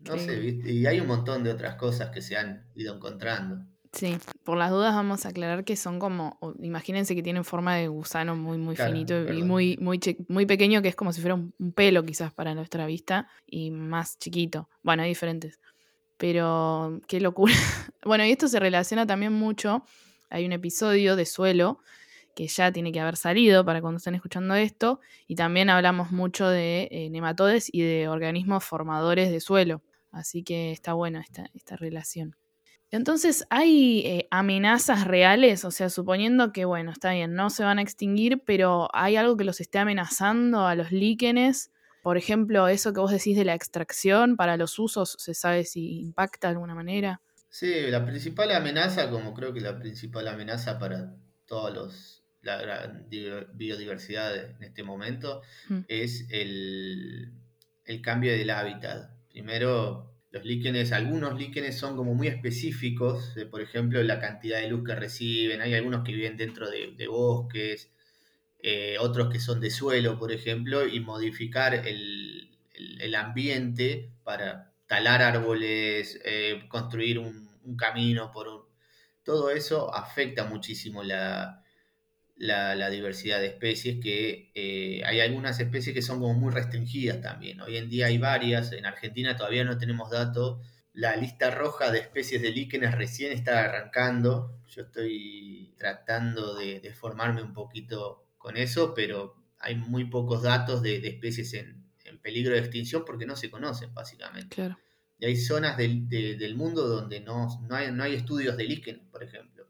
No sé, y hay un montón de otras cosas que se han ido encontrando. Sí, por las dudas vamos a aclarar que son como, imagínense que tienen forma de gusano muy, muy finito y muy, muy, muy pequeño, que es como si fuera un, pelo quizás para nuestra vista, y más chiquito. Bueno, hay diferentes. Pero qué locura. Bueno, y esto se relaciona también mucho. Hay un episodio de suelo que ya tiene que haber salido para cuando estén escuchando esto. Y también hablamos mucho de eh, nematodes y de organismos formadores de suelo. Así que está buena esta, esta relación. Entonces, ¿hay eh, amenazas reales? O sea, suponiendo que, bueno, está bien, no se van a extinguir, pero ¿hay algo que los esté amenazando a los líquenes? Por ejemplo, eso que vos decís de la extracción para los usos, ¿se sabe si impacta de alguna manera? Sí, la principal amenaza, como creo que la principal amenaza para todos los la biodiversidad en este momento, mm. es el, cambio del hábitat. Primero, los líquenes, algunos líquenes son como muy específicos, por ejemplo, la cantidad de luz que reciben. Hay algunos que viven dentro de bosques, eh, otros que son de suelo, por ejemplo, y modificar el, ambiente para talar árboles, eh, construir un, camino por un... Todo eso afecta muchísimo la, la, diversidad de especies, que eh, hay algunas especies que son como muy restringidas también. Hoy en día hay varias, en Argentina todavía no tenemos datos. La lista roja de especies de líquenes recién está arrancando. Yo estoy tratando de formarme un poquito con eso, pero hay muy pocos datos de, especies en, peligro de extinción porque no se conocen, básicamente. Y hay zonas del, mundo donde no, hay, no hay estudios de líquen, por ejemplo.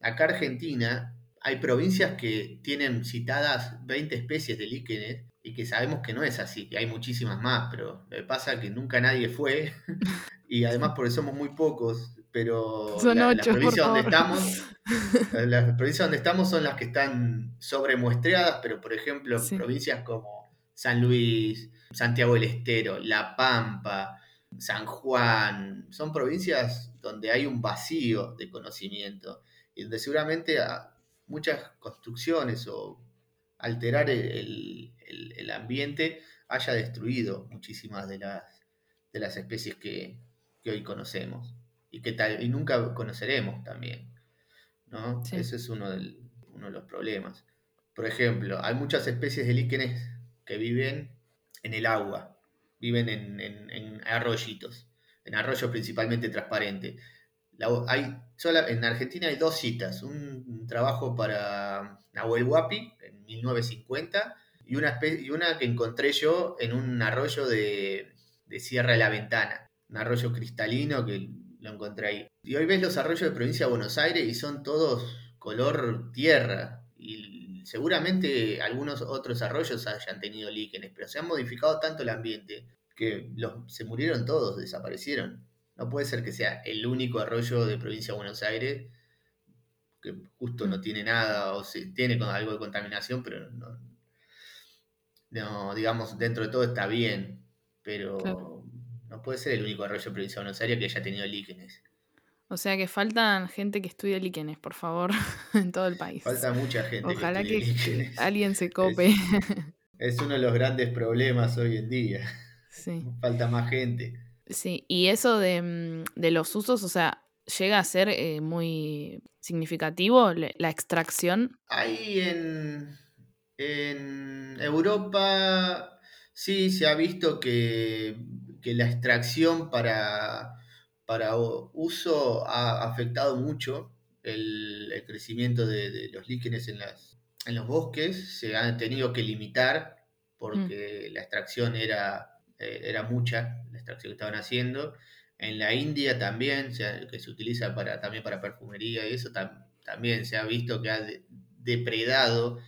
Acá Argentina hay provincias que tienen citadas 20 especies de líquenes y que sabemos que no es así, que hay muchísimas más, pero me pasa que nunca nadie fue y además porque somos muy pocos, pero Son la, ocho, provincia donde estamos, las provincias donde estamos son las que están sobremuestreadas, pero por ejemplo, Sí. provincias como San Luis, Santiago del Estero, La Pampa, San Juan, son provincias donde hay un vacío de conocimiento y donde seguramente a- muchas construcciones o alterar el, el- el ambiente haya destruido muchísimas de las, de las especies que, que hoy conocemos y que tal, y nunca conoceremos también. ¿no? Sí. Ese es uno, del- uno de los problemas. Por ejemplo, hay muchas especies de líquenes que viven en el agua, viven en, en- en arroyitos, en arroyos principalmente transparentes. Hay en Argentina hay dos citas, un trabajo para Nahuel Huapi en 1950 y una, y una que encontré yo en un arroyo de, de Sierra de la Ventana, un arroyo cristalino que lo encontré ahí. Y hoy ves los arroyos de provincia de Buenos Aires y son todos color tierra. Y seguramente algunos otros arroyos hayan tenido líquenes, pero se han modificado tanto el ambiente que los, se murieron todos, desaparecieron. No puede ser que sea el único arroyo de provincia de Buenos Aires que justo no Mm. tiene nada o se, tiene con- algo de contaminación, pero no, no, digamos, dentro de todo está bien, pero Claro. no puede ser el único arroyo de provincia de Buenos Aires que haya tenido líquenes. O sea que faltan gente que estudie líquenes, por favor, en todo el país. Falta mucha gente Ojalá que alguien se cope. Es uno de los grandes problemas hoy en día. Sí. Falta más gente. Sí, y eso de, mm, de los usos, o sea, llega a ser eh, muy significativo la extracción. Ahí en, en Europa sí se ha visto que, que la extracción para, para uso ha afectado mucho el, el crecimiento de, de los líquenes en, las, en los bosques. Se han tenido que limitar porque la extracción era, eh, era mucha, extracción que estaban haciendo. En la India también, se que se utiliza para, también para perfumería y eso, tam- también se ha visto que ha de- depredado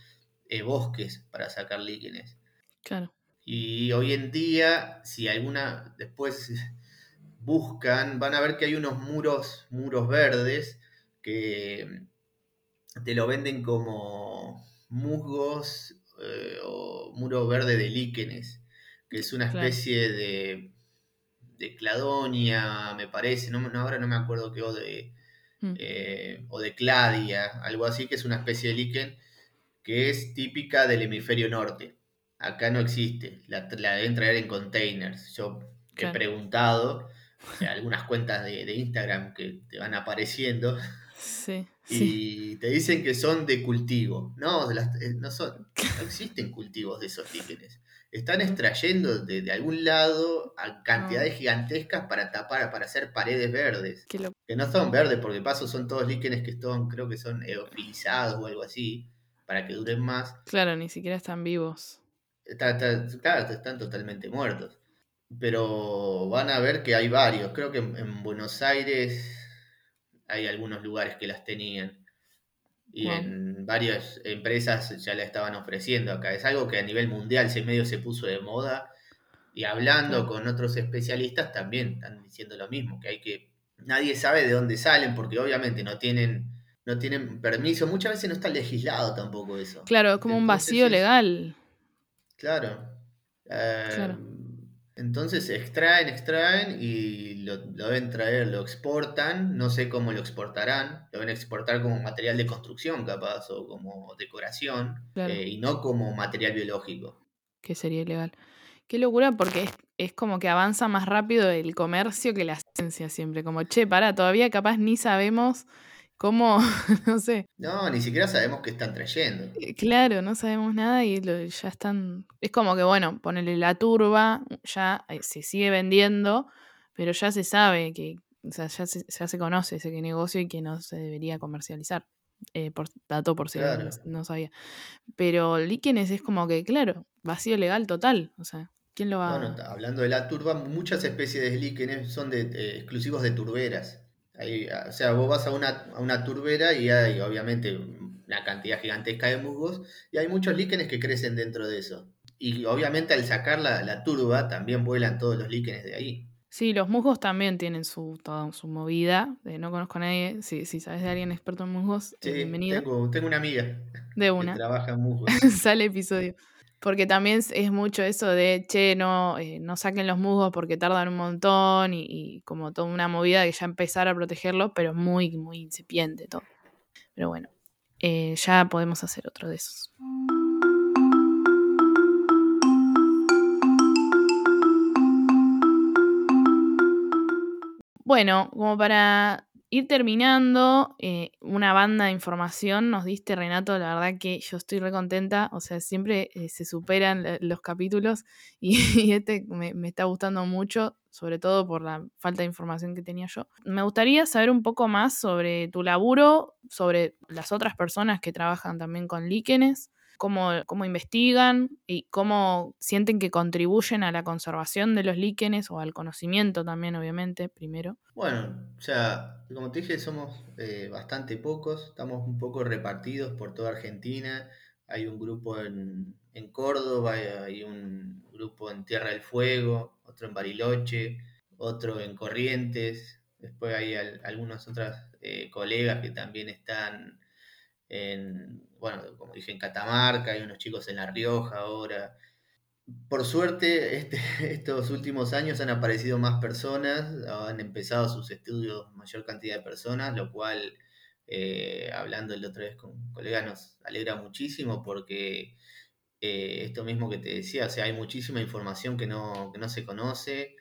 eh, bosques para sacar líquenes. Claro, Y hoy en día, si alguna después buscan, van a ver que hay unos muros, muros verdes que te lo venden como musgos eh, o muro verde de líquenes, que es una Claro. especie de, de cladonia, me parece, no, no- ahora no me acuerdo qué, o de, Mm. eh, o de cladia, algo así, que es una especie de líquen que es típica del hemisferio norte. Acá no existe, la, la deben traer en containers. Yo he Claro. preguntado algunas cuentas de, de Instagram que te van apareciendo sí, sí. y te dicen que son de cultivo. No, las- eh, no, son, no existen cultivos de esos líquenes. Están extrayendo de, de algún lado a cantidades gigantescas para tapar, para hacer paredes verdes. Lo- Que no son verdes, porque de paso son todos líquenes que están, creo que son eofilizados o algo así, para que duren más. Claro, ni siquiera están vivos. Está- está- claro, están totalmente muertos. Pero van a ver que hay varios. Creo que en, en Buenos Aires hay algunos lugares que las tenían. Y Wow. en varias empresas ya la estaban ofreciendo acá. Es algo que a nivel mundial se medio se puso de moda. Y hablando con otros especialistas también están diciendo lo mismo, que hay que. Nadie sabe de dónde salen, porque obviamente no tienen, no tienen permiso. Muchas veces no está legislado tampoco eso. Claro, es como un vacío legal. Claro. Eh, Claro. Entonces extraen, extraen y lo, lo deben traer, lo exportan, no sé cómo lo exportarán, lo deben exportar como material de construcción capaz o como decoración Claro. eh, y no como material biológico. que sería ilegal. Qué locura, porque es, es como que avanza más rápido el comercio que la ciencia siempre. Como, che, pará, todavía capaz ni sabemos cómo, no sé. No, ni siquiera sabemos qué están trayendo. Eh, Claro, no sabemos nada y lo- ya están. Es como que, bueno, ponerle la turba, ya eh, se sigue vendiendo, pero ya se sabe que, o sea, ya se, ya se conoce ese negocio y que no se debería comercializar. Eh, por dato por si Claro. no sabía. Pero líquenes es como que, claro, vacío legal total. O sea, ¿quién lo va Bueno, hablando de la turba, muchas especies de líquenes son de, eh, exclusivos de turberas. Ah, o sea, vos vas a una, a una turbera y hay obviamente una cantidad gigantesca de musgos y hay muchos líquenes que crecen dentro de eso. y obviamente al sacar la, la turba también vuelan todos los líquenes de ahí. Sí, los musgos también tienen su, toda su movida. Eh, no conozco a nadie. Si, si sabes de alguien experto en musgos, Sí, bienvenido. tengo, tengo una amiga De que una. trabaja en musgos. Sale episodio. Porque también es, mucho eso de, che, no, eh, no saquen los musgos porque tardan un montón y, como toda una movida de ya empezar a protegerlos, pero muy, muy incipiente todo. Pero bueno, eh, ya podemos hacer otro de esos. Bueno, como para ir terminando, eh, una banda de información nos diste, Renato, la verdad que yo estoy re contenta, o sea, siempre eh, se superan los capítulos y, y este me, me está gustando mucho, sobre todo por la falta de información que tenía yo. Me gustaría saber un poco más sobre tu laburo, sobre las otras personas que trabajan también con líquenes, cómo, cómo investigan y cómo sienten que contribuyen a la conservación de los líquenes o al conocimiento también, obviamente, primero. Bueno, o sea, como te dije, somos eh, bastante pocos, estamos un poco repartidos por toda Argentina. Hay un grupo en, en Córdoba, hay, hay un grupo en Tierra del Fuego, otro en Bariloche, otro en Corrientes. Después hay al- algunos otros eh, colegas que también están en, bueno, como dije, en Catamarca, hay unos chicos en La Rioja ahora. Por suerte, este- estos últimos años han aparecido más personas, han empezado sus estudios mayor cantidad de personas, lo cual, eh, hablando la otra vez con colegas, nos alegra muchísimo porque eh, esto mismo que te decía, o sea, hay muchísima información que no, que no se conoce.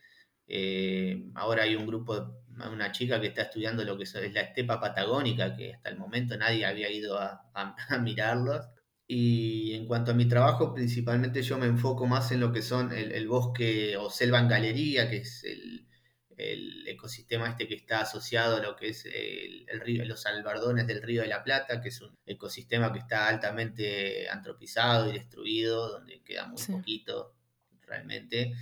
Eh, ahora hay un grupo, una chica que está estudiando lo que es la estepa patagónica, que hasta el momento nadie había ido a, a- a mirarlos. Y en cuanto a mi trabajo, principalmente yo me enfoco más en lo que son el, el bosque o selva en galería, que es el, el ecosistema este que está asociado a lo que es el, el río, los albardones del Río de la Plata, que es un ecosistema que está altamente antropizado y destruido, donde queda muy Sí. poquito realmente.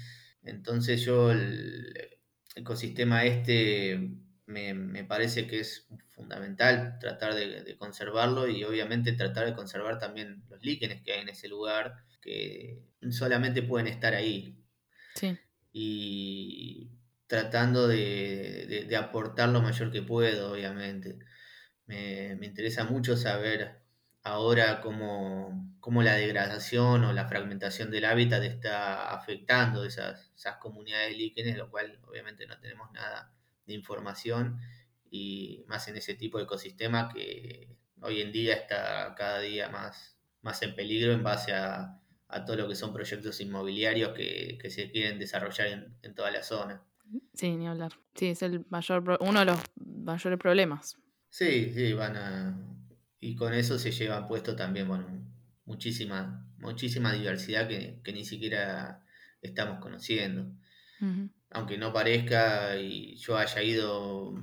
Entonces yo el ecosistema este me, me parece que es fundamental tratar de, de conservarlo y obviamente tratar de conservar también los líquenes que hay en ese lugar, que solamente pueden estar ahí Sí. y tratando de, de- de aportar lo mayor que puedo, obviamente. Me, me interesa mucho saber ahora cómo, cómo la degradación o la fragmentación del hábitat está afectando esas, esas comunidades líquenes, lo cual obviamente no tenemos nada de información y más en ese tipo de ecosistema que hoy en día está cada día más, más en peligro en base a, a todo lo que son proyectos inmobiliarios que, que se quieren desarrollar en, en toda la zona. Sí, ni hablar. Sí, es el mayor uno de los mayores problemas. Sí, sí, van a... Y con eso se llevan puesto también, bueno, muchísima, muchísima diversidad que, que ni siquiera estamos conociendo. Ujú. Aunque no parezca y yo haya ido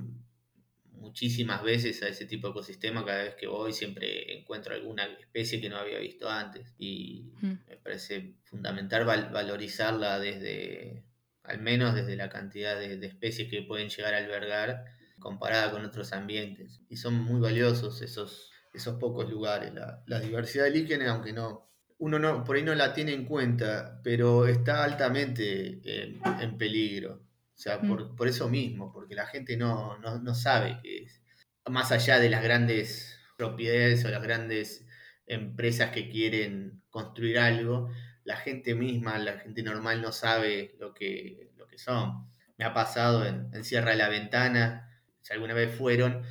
muchísimas veces a ese tipo de ecosistema, cada vez que voy siempre encuentro alguna especie que no había visto antes. Y me parece fundamental val- valorizarla desde, al menos desde la cantidad de, de especies que pueden llegar a albergar comparada con otros ambientes. Y son muy valiosos esos, esos pocos lugares. La, la diversidad de líquenes, aunque no, uno no, por ahí no la tiene en cuenta, pero está altamente en, en peligro. O sea, Mm. por, por eso mismo, porque la gente no, no, no sabe que es, más allá de las grandes propiedades o las grandes empresas que quieren construir algo, la gente misma, la gente normal no sabe lo que, lo que son. Me ha pasado en, en Sierra de la Ventana, si alguna vez fueron,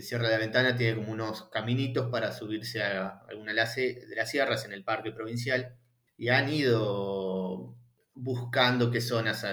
de la Ventana tiene como unos caminitos para subirse a alguna de las, sierras en el parque provincial y han ido buscando qué zonas,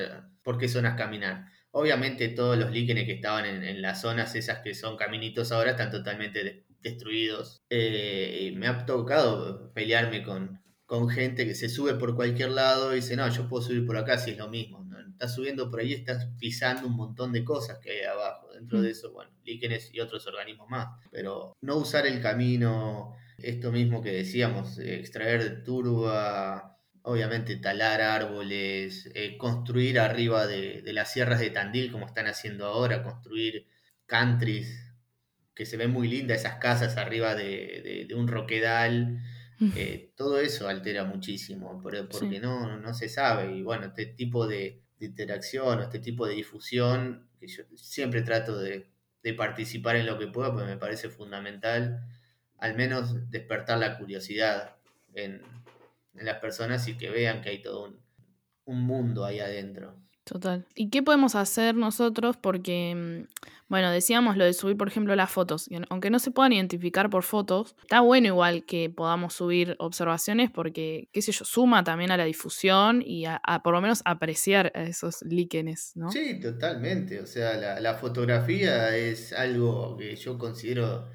por qué zonas caminar. Obviamente todos los líquenes que estaban en, en, las zonas esas que son caminitos ahora están totalmente de, destruidos. Eh, me ha tocado pelearme con, con gente que se sube por cualquier lado y dice, no, yo puedo subir por acá si es lo mismo. Estás subiendo por ahí, estás pisando un montón de cosas que hay abajo. Dentro de eso, bueno, líquenes y otros organismos más. Pero no usar el camino, esto mismo que decíamos, eh, extraer de turba, obviamente talar árboles, eh, construir arriba de, de, las sierras de Tandil, como están haciendo ahora, construir countries, que se ven muy lindas esas casas arriba de, de, de un roquedal eh, todo eso altera muchísimo, porque no, no se sabe. Y bueno, este tipo de, interacción o este tipo de difusión, que yo siempre trato de, participar en lo que pueda, porque me parece fundamental, al menos despertar la curiosidad en, las personas y que vean que hay todo un mundo ahí adentro. Total. ¿Y qué podemos hacer nosotros? Porque, mm, bueno, decíamos lo de subir, por ejemplo, las fotos. aunque no se puedan identificar por fotos, está bueno igual que podamos subir observaciones porque, qué sé yo, suma también a la difusión y a, por lo menos apreciar a esos líquenes, ¿no? Sí, totalmente. O sea, la, fotografía es algo que yo considero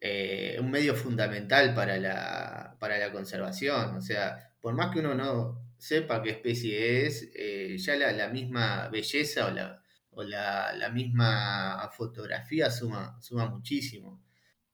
eh, un medio fundamental para la, para la conservación. O sea, por más que uno no sepa qué especie es, eh, ya la, misma belleza o, la, o la, misma fotografía suma, suma muchísimo.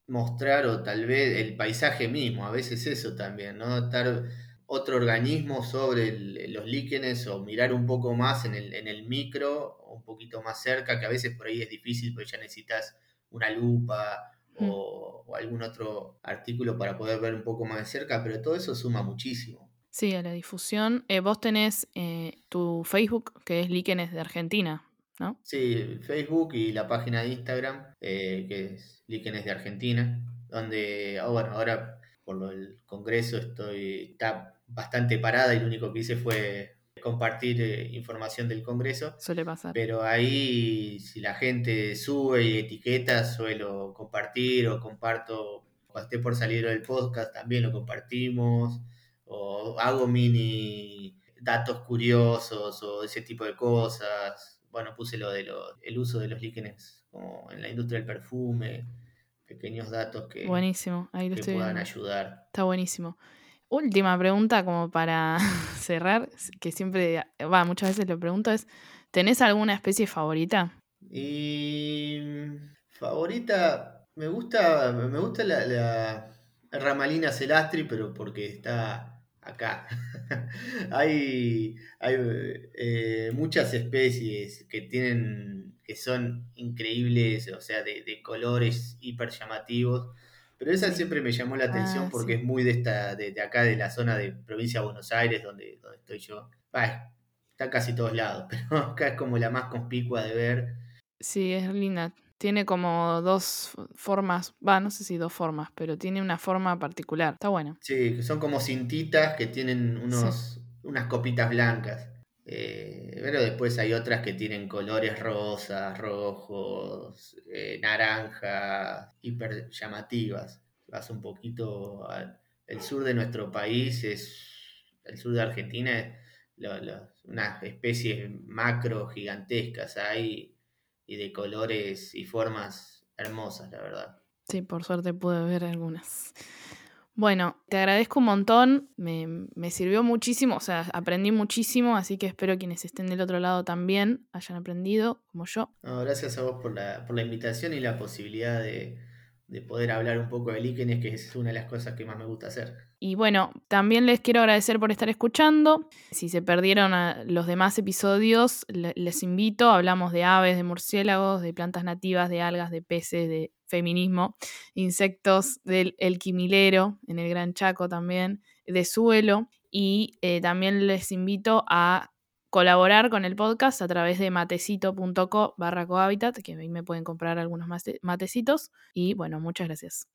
Mostrar o tal vez el paisaje mismo, a veces eso también, ¿no? Estar otro organismo sobre los líquenes o mirar un poco más en el, en el micro, un poquito más cerca, que a veces por ahí es difícil porque ya necesitas una lupa mm. o, o, algún otro artículo para poder ver un poco más de cerca, pero todo eso suma muchísimo. Sí, a la difusión. Eh, vos tenés eh, tu Facebook, que es Líquenes de Argentina, ¿no? Sí, Facebook y la página de Instagram, eh, que es Líquenes de Argentina, donde, oh, bueno, ahora por lo del Congreso estoy, está bastante parada y lo único que hice fue compartir información del Congreso. Suele pasar. Pero ahí, si la gente sube y etiqueta, suelo compartir o comparto, cuando esté por salir el podcast, también lo compartimos o hago mini datos curiosos o ese tipo de cosas. Bueno, puse lo de el uso de los líquenes como en la industria del perfume, pequeños datos que, buenísimo. Ahí que puedan ayudar. Está buenísimo. Última pregunta como para cerrar, que siempre, va, muchas veces lo pregunto es, ¿tenés alguna especie favorita? Y favorita, me gusta, me gusta la, la Ramalina celastri, pero porque está acá. hay hay eh, muchas especies que tienen que son increíbles, o sea, de, colores hiper llamativos. Pero esa siempre me llamó la atención ah, porque es muy de esta, de, acá, de la zona de provincia de Buenos Aires, donde, donde estoy yo. está casi todos lados, pero acá es como la más conspicua de ver. Sí, es linda. Tiene como dos formas, va, no sé si dos formas, pero tiene una forma particular. Está bueno. Sí, son como cintitas que tienen unos, unas copitas blancas. Eh, pero después hay otras que tienen colores rosas, rojos, eh, naranjas, hiper llamativas. Vas un poquito al el sur de nuestro país, es el sur de Argentina, unas especies macro gigantescas. Hay y de colores y formas hermosas, la verdad. Sí, por suerte pude ver algunas. Bueno, te agradezco un montón, me, me, sirvió muchísimo, o sea, aprendí muchísimo, así que espero quienes estén del otro lado también hayan aprendido, como yo. gracias a vos por la, por la invitación y la posibilidad de, de poder hablar un poco de líquenes, que es una de las cosas que más me gusta hacer. Y bueno, también les quiero agradecer por estar escuchando. Si se perdieron los demás episodios, les invito, hablamos de aves, de murciélagos, de plantas nativas, de algas, de peces, de feminismo, insectos, del el quimilero, en el Gran Chaco también, de suelo. Y eh, también les invito a colaborar con el podcast a través de matecito.co barra cohabitat, que ahí me pueden comprar algunos matecitos. Y bueno, muchas gracias.